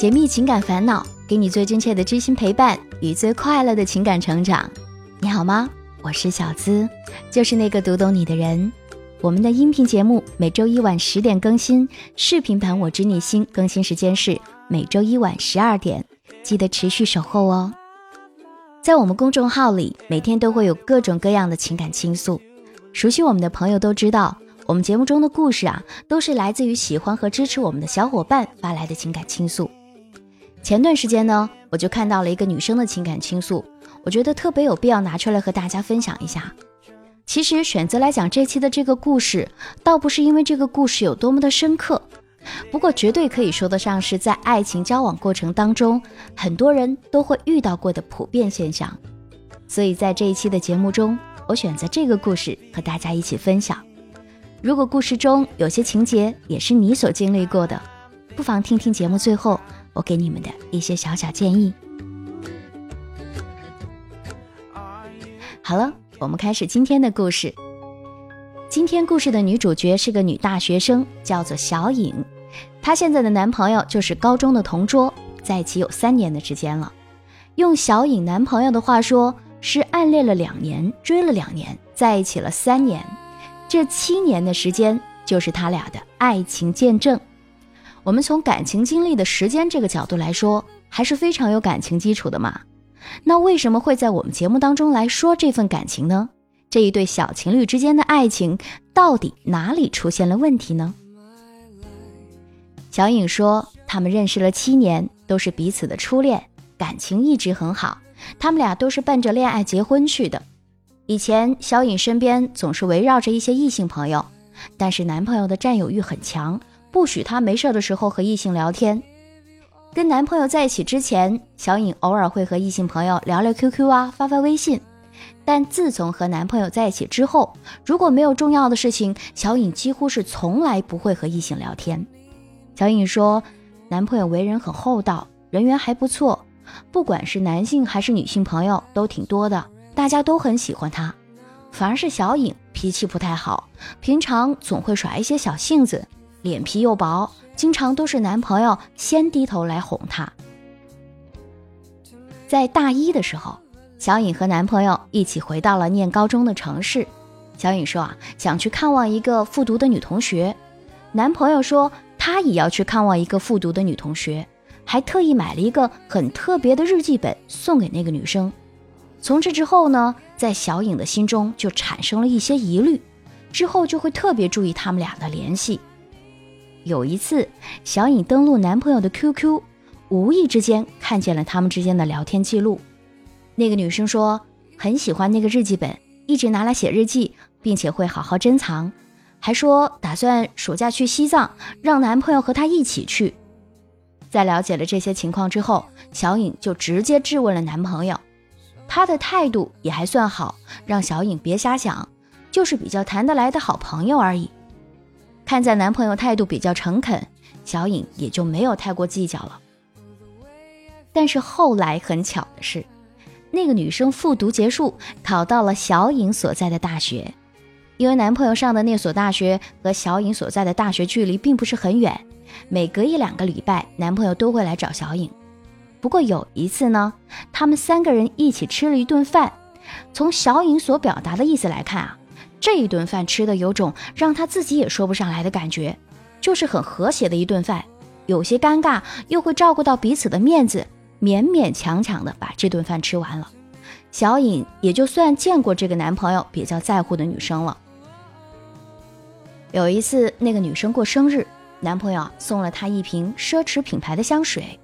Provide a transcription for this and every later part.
解密情感烦恼，给你最真切的知心陪伴与最快乐的情感成长。你好吗？我是小资，就是那个读懂你的人。我们的音频节目每周一晚十点更新，视频版我知你心更新时间是每周一晚十二点，记得持续守候哦。在我们公众号里，每天都会有各种各样的情感倾诉。熟悉我们的朋友都知道，我们节目中的故事啊，都是来自于喜欢和支持我们的小伙伴发来的情感倾诉。前段时间呢，我就看到了一个女生的情感倾诉，我觉得特别有必要拿出来和大家分享一下。其实选择来讲这期的这个故事，倒不是因为这个故事有多么的深刻，不过绝对可以说得上是在爱情交往过程当中，很多人都会遇到过的普遍现象。所以在这一期的节目中。我选择这个故事和大家一起分享。如果故事中有些情节也是你所经历过的，不妨听听节目最后我给你们的一些小小建议。好了，我们开始今天的故事。今天故事的女主角是个女大学生，叫做小颖。她现在的男朋友就是高中的同桌，在一起有三年的时间了。用小颖男朋友的话说。是暗恋了两年，追了两年，在一起了三年，这七年的时间就是他俩的爱情见证。我们从感情经历的时间这个角度来说，还是非常有感情基础的嘛。那为什么会在我们节目当中来说这份感情呢？这一对小情侣之间的爱情到底哪里出现了问题呢？小颖说，他们认识了七年，都是彼此的初恋，感情一直很好。他们俩都是奔着恋爱结婚去的。以前小颖身边总是围绕着一些异性朋友，但是男朋友的占有欲很强，不许她没事的时候和异性聊天。跟男朋友在一起之前，小颖偶尔会和异性朋友聊聊 QQ 啊，发发微信。但自从和男朋友在一起之后，如果没有重要的事情，小颖几乎是从来不会和异性聊天。小颖说，男朋友为人很厚道，人缘还不错。不管是男性还是女性朋友都挺多的，大家都很喜欢他。反而是小颖脾气不太好，平常总会耍一些小性子，脸皮又薄，经常都是男朋友先低头来哄她。在大一的时候，小颖和男朋友一起回到了念高中的城市。小颖说啊，想去看望一个复读的女同学，男朋友说他也要去看望一个复读的女同学。还特意买了一个很特别的日记本送给那个女生。从这之后呢，在小颖的心中就产生了一些疑虑，之后就会特别注意他们俩的联系。有一次，小颖登录男朋友的 QQ，无意之间看见了他们之间的聊天记录。那个女生说很喜欢那个日记本，一直拿来写日记，并且会好好珍藏，还说打算暑假去西藏，让男朋友和她一起去。在了解了这些情况之后，小颖就直接质问了男朋友，他的态度也还算好，让小颖别瞎想，就是比较谈得来的好朋友而已。看在男朋友态度比较诚恳，小颖也就没有太过计较了。但是后来很巧的是，那个女生复读结束，考到了小颖所在的大学，因为男朋友上的那所大学和小颖所在的大学距离并不是很远。每隔一两个礼拜，男朋友都会来找小颖。不过有一次呢，他们三个人一起吃了一顿饭。从小颖所表达的意思来看啊，这一顿饭吃的有种让她自己也说不上来的感觉，就是很和谐的一顿饭，有些尴尬，又会照顾到彼此的面子，勉勉强强的把这顿饭吃完了。小颖也就算见过这个男朋友比较在乎的女生了。有一次，那个女生过生日。男朋友送了她一瓶奢侈品牌的香水，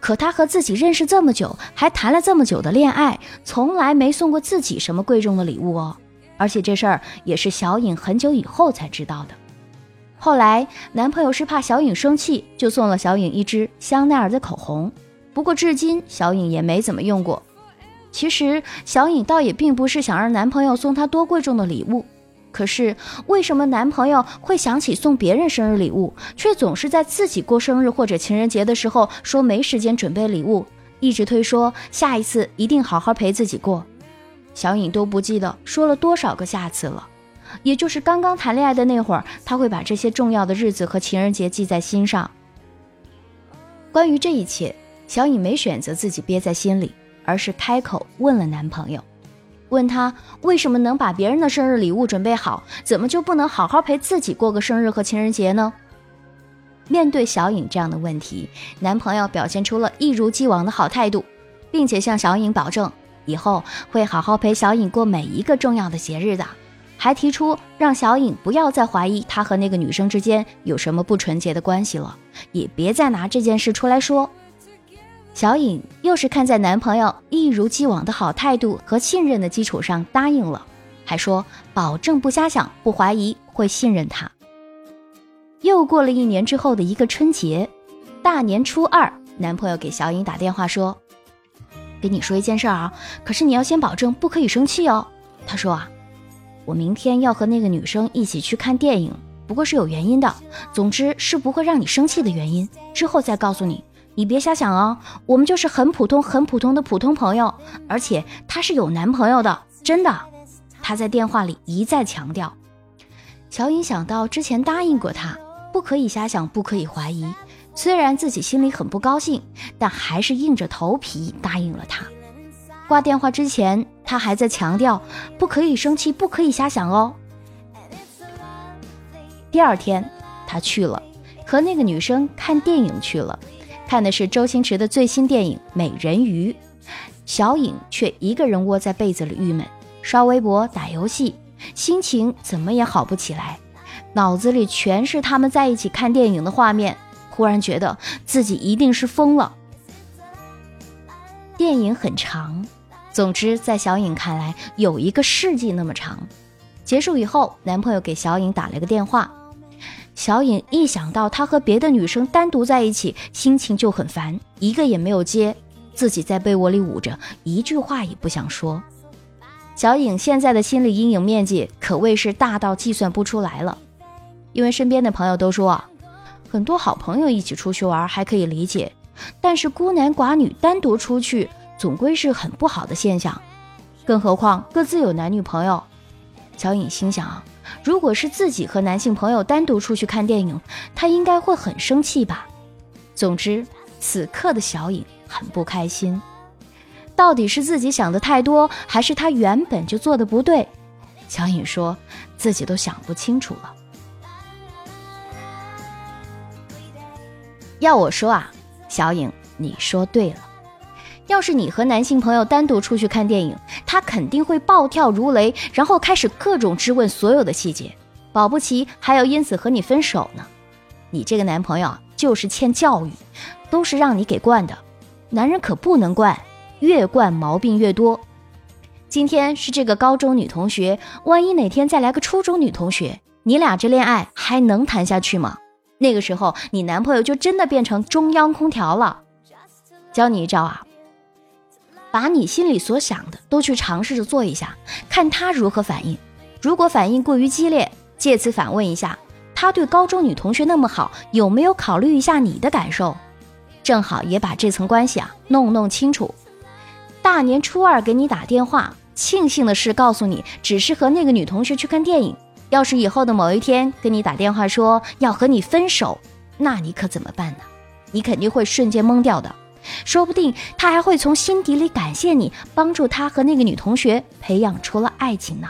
可他和自己认识这么久，还谈了这么久的恋爱，从来没送过自己什么贵重的礼物哦。而且这事儿也是小颖很久以后才知道的。后来男朋友是怕小颖生气，就送了小颖一支香奈儿的口红。不过至今小颖也没怎么用过。其实小颖倒也并不是想让男朋友送她多贵重的礼物。可是，为什么男朋友会想起送别人生日礼物，却总是在自己过生日或者情人节的时候说没时间准备礼物，一直推说下一次一定好好陪自己过？小颖都不记得说了多少个下次了。也就是刚刚谈恋爱的那会儿，他会把这些重要的日子和情人节记在心上。关于这一切，小颖没选择自己憋在心里，而是开口问了男朋友，问他为什么能把别人的生日礼物准备好，怎么就不能好好陪自己过个生日和情人节呢？面对小颖这样的问题，男朋友表现出了一如既往的好态度，并且向小颖保证以后会好好陪小颖过每一个重要的节日的，还提出让小颖不要再怀疑他和那个女生之间有什么不纯洁的关系了，也别再拿这件事出来说。小颖又是看在男朋友一如既往的好态度和信任的基础上答应了，还说保证不瞎想、不怀疑，会信任他。又过了一年之后的一个春节，大年初二，男朋友给小颖打电话说：“跟你说一件事儿啊，可是你要先保证不可以生气哦。”他说啊，我明天要和那个女生一起去看电影，不过是有原因的，总之是不会让你生气的原因，之后再告诉你，你别瞎想哦。我们就是很普通、很普通的普通朋友，而且他是有男朋友的，真的。他在电话里一再强调。小颖想到之前答应过他。不可以瞎想，不可以怀疑。虽然自己心里很不高兴，但还是硬着头皮答应了他。挂电话之前，他还在强调不可以生气，不可以瞎想哦。第二天，他去了，和那个女生看电影去了，看的是周星驰的最新电影《美人鱼》。小颖却一个人窝在被子里郁闷，刷微博、打游戏，心情怎么也好不起来。脑子里全是他们在一起看电影的画面，忽然觉得自己一定是疯了。电影很长，总之在小颖看来有一个世纪那么长。结束以后，男朋友给小颖打了个电话，小颖一想到他和别的女生单独在一起，心情就很烦，一个也没有接，自己在被窝里捂着，一句话也不想说。小颖现在的心理阴影面积可谓是大到计算不出来了。因为身边的朋友都说，很多好朋友一起出去玩还可以理解，但是孤男寡女单独出去总归是很不好的现象，更何况各自有男女朋友。小颖心想，如果是自己和男性朋友单独出去看电影，她应该会很生气吧。总之，此刻的小颖很不开心。到底是自己想的太多，还是他原本就做的不对？小颖说自己都想不清楚了。要我说啊，小颖，你说对了。要是你和男性朋友单独出去看电影，他肯定会暴跳如雷，然后开始各种质问所有的细节，保不齐还要因此和你分手呢。你这个男朋友就是欠教育，都是让你给惯的。男人可不能惯，越惯毛病越多。今天是这个高中女同学，万一哪天再来个初中女同学，你俩这恋爱还能谈下去吗？那个时候，你男朋友就真的变成中央空调了。教你一招啊，把你心里所想的都去尝试着做一下，看他如何反应。如果反应过于激烈，借此反问一下，他对高中女同学那么好，有没有考虑一下你的感受？正好也把这层关系啊弄弄清楚。大年初二给你打电话，庆幸的是告诉你，只是和那个女同学去看电影。要是以后的某一天跟你打电话说要和你分手，那你可怎么办呢？你肯定会瞬间懵掉的，说不定他还会从心底里感谢你，帮助他和那个女同学培养出了爱情呢。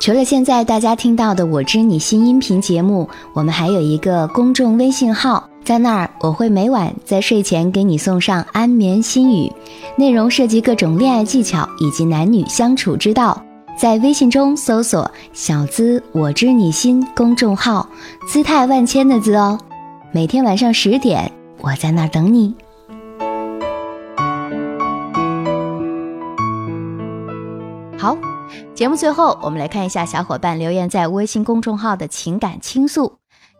除了现在大家听到的《我知你心》音频节目，我们还有一个公众微信号。在那儿，我会每晚在睡前给你送上安眠心语，内容涉及各种恋爱技巧以及男女相处之道。在微信中搜索“小资我知你心”公众号，姿态万千的“字”哦。每天晚上十点，我在那儿等你。好，节目最后，我们来看一下小伙伴留言在微信公众号的情感倾诉。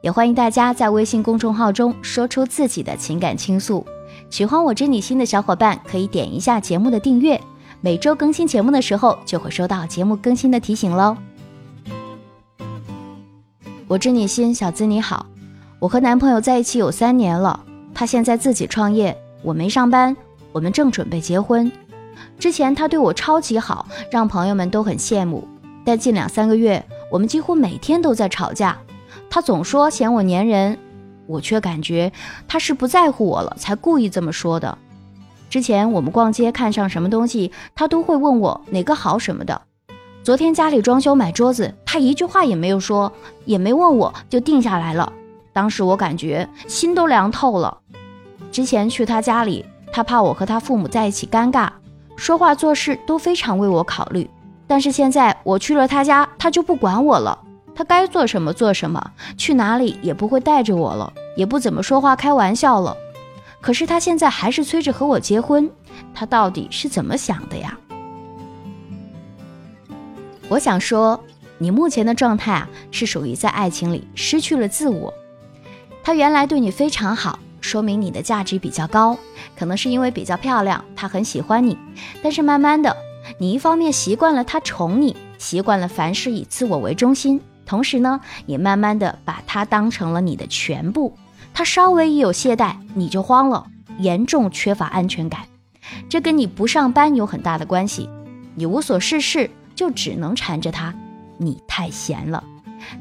也欢迎大家在微信公众号中说出自己的情感倾诉。喜欢我知你心的小伙伴可以点一下节目的订阅，每周更新节目的时候就会收到节目更新的提醒喽。我知你心，小资你好，我和男朋友在一起有三年了，他现在自己创业，我没上班，我们正准备结婚。之前他对我超级好，让朋友们都很羡慕。但近两三个月，我们几乎每天都在吵架。他总说嫌我粘人，我却感觉他是不在乎我了，才故意这么说的。之前我们逛街看上什么东西，他都会问我哪个好什么的。昨天家里装修买桌子，他一句话也没有说，也没问我就定下来了。当时我感觉心都凉透了。之前去他家里，他怕我和他父母在一起尴尬，说话做事都非常为我考虑。但是现在我去了他家，他就不管我了，他该做什么做什么，去哪里也不会带着我了，也不怎么说话开玩笑了。可是他现在还是催着和我结婚，他到底是怎么想的呀？我想说，你目前的状态啊，是属于在爱情里失去了自我。他原来对你非常好，说明你的价值比较高，可能是因为比较漂亮，他很喜欢你。但是慢慢的，你一方面习惯了他宠你，习惯了凡事以自我为中心，同时呢，也慢慢的把他当成了你的全部。他稍微一有懈怠，你就慌了，严重缺乏安全感。这跟你不上班有很大的关系，你无所事事。就只能缠着他，你太闲了。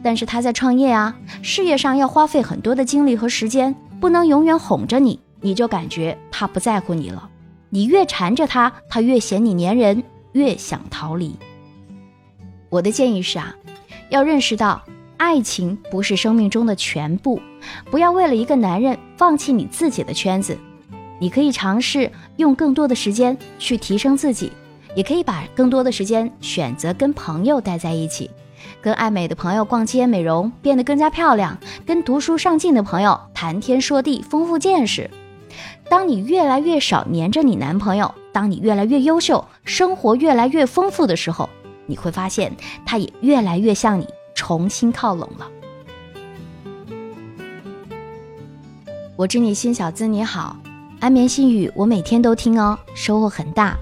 但是他在创业啊，事业上要花费很多的精力和时间，不能永远哄着你，你就感觉他不在乎你了。你越缠着他，他越嫌你粘人，越想逃离。我的建议是啊，要认识到爱情不是生命中的全部，不要为了一个男人放弃你自己的圈子。你可以尝试用更多的时间去提升自己。也可以把更多的时间选择跟朋友待在一起，跟爱美的朋友逛街美容，变得更加漂亮；跟读书上进的朋友谈天说地，丰富见识。当你越来越少黏着你男朋友，当你越来越优秀，生活越来越丰富的时候，你会发现他也越来越向你重新靠拢了。我知你心，小资你好，安眠心语我每天都听哦，收获很大。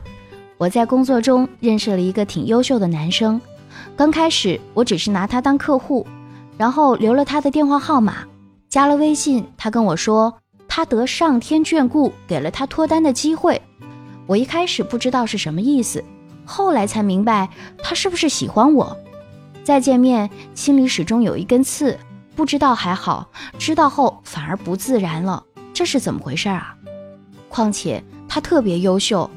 我在工作中认识了一个挺优秀的男生，刚开始我只是拿他当客户，然后留了他的电话号码，加了微信。他跟我说他得上天眷顾，给了他脱单的机会。我一开始不知道是什么意思，后来才明白他是不是喜欢我。再见面，心里始终有一根刺，不知道还好，知道后反而不自然了，这是怎么回事啊？况且他特别优秀。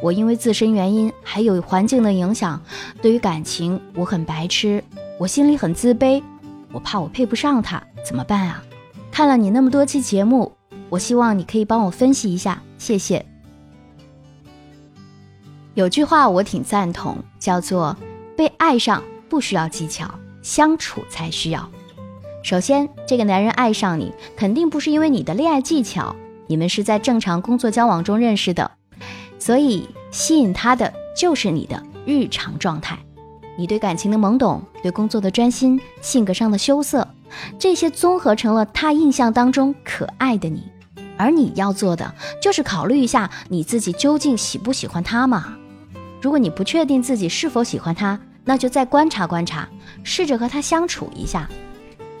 我因为自身原因，还有环境的影响，对于感情我很白痴，我心里很自卑，我怕我配不上他，怎么办啊？看了你那么多期节目，我希望你可以帮我分析一下，谢谢。有句话我挺赞同，叫做被爱上不需要技巧，相处才需要。首先，这个男人爱上你，肯定不是因为你的恋爱技巧，你们是在正常工作交往中认识的。所以吸引他的就是你的日常状态，你对感情的懵懂，对工作的专心，性格上的羞涩，这些综合成了他印象当中可爱的你。而你要做的就是考虑一下你自己究竟喜不喜欢他嘛。如果你不确定自己是否喜欢他，那就再观察观察，试着和他相处一下，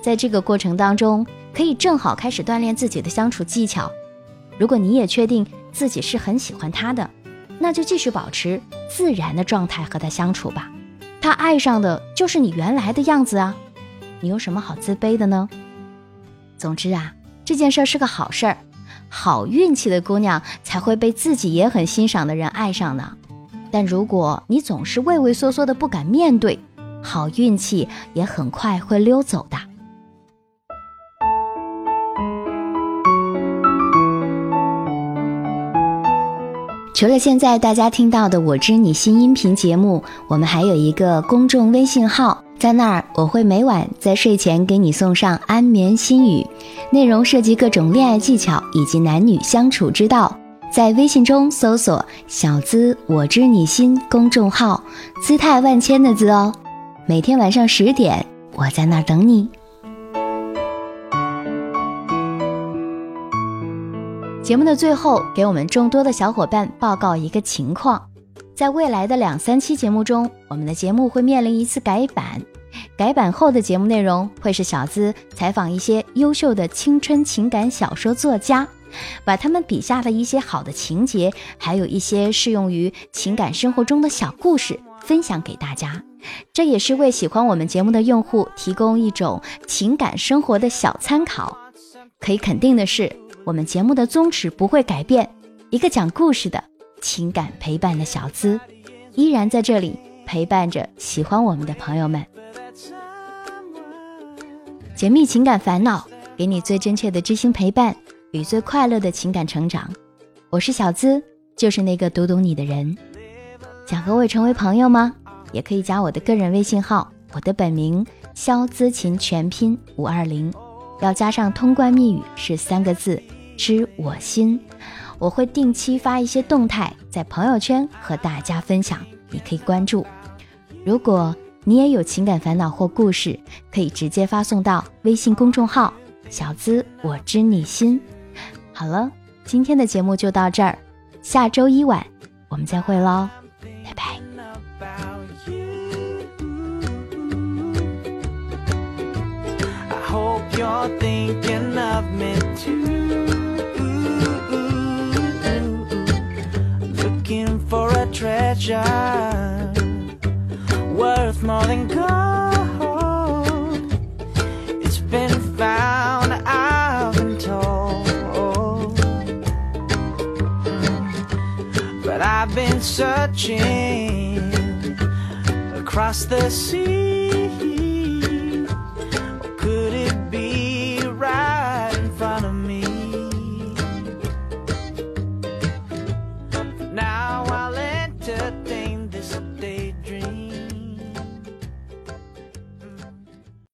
在这个过程当中，可以正好开始锻炼自己的相处技巧。如果你也确定。自己是很喜欢他的，那就继续保持自然的状态和他相处吧。他爱上的就是你原来的样子啊，你有什么好自卑的呢？总之啊，这件事是个好事儿，好运气的姑娘才会被自己也很欣赏的人爱上呢。但如果你总是畏畏缩缩的不敢面对，好运气也很快会溜走的。除了现在大家听到的《我知你心》音频节目，我们还有一个公众微信号，在那儿我会每晚在睡前给你送上安眠心语，内容涉及各种恋爱技巧以及男女相处之道。在微信中搜索“小资我知你心”公众号，姿态万千的“资”哦。每天晚上十点，我在那儿等你。节目的最后，给我们众多的小伙伴报告一个情况：在未来的两三期节目中，我们的节目会面临一次改版。改版后的节目内容会是小资采访一些优秀的青春情感小说作家，把他们笔下的一些好的情节，还有一些适用于情感生活中的小故事分享给大家。这也是为喜欢我们节目的用户提供一种情感生活的小参考。可以肯定的是，我们节目的宗旨不会改变，一个讲故事的情感陪伴的小资，依然在这里陪伴着喜欢我们的朋友们。解密情感烦恼，给你最真切的知心陪伴与最快乐的情感成长。我是小资，就是那个读懂你的人。想和我成为朋友吗？也可以加我的个人微信号，我的本名肖姿琴，全拼五二零，要加上通关密语是三个字，知我心。我会定期发一些动态在朋友圈和大家分享，你可以关注。如果你也有情感烦恼或故事，可以直接发送到微信公众号“小资我知你心”。好了，今天的节目就到这儿，下周一晚我们再会喽，拜拜。worth more than gold. marching across the sea.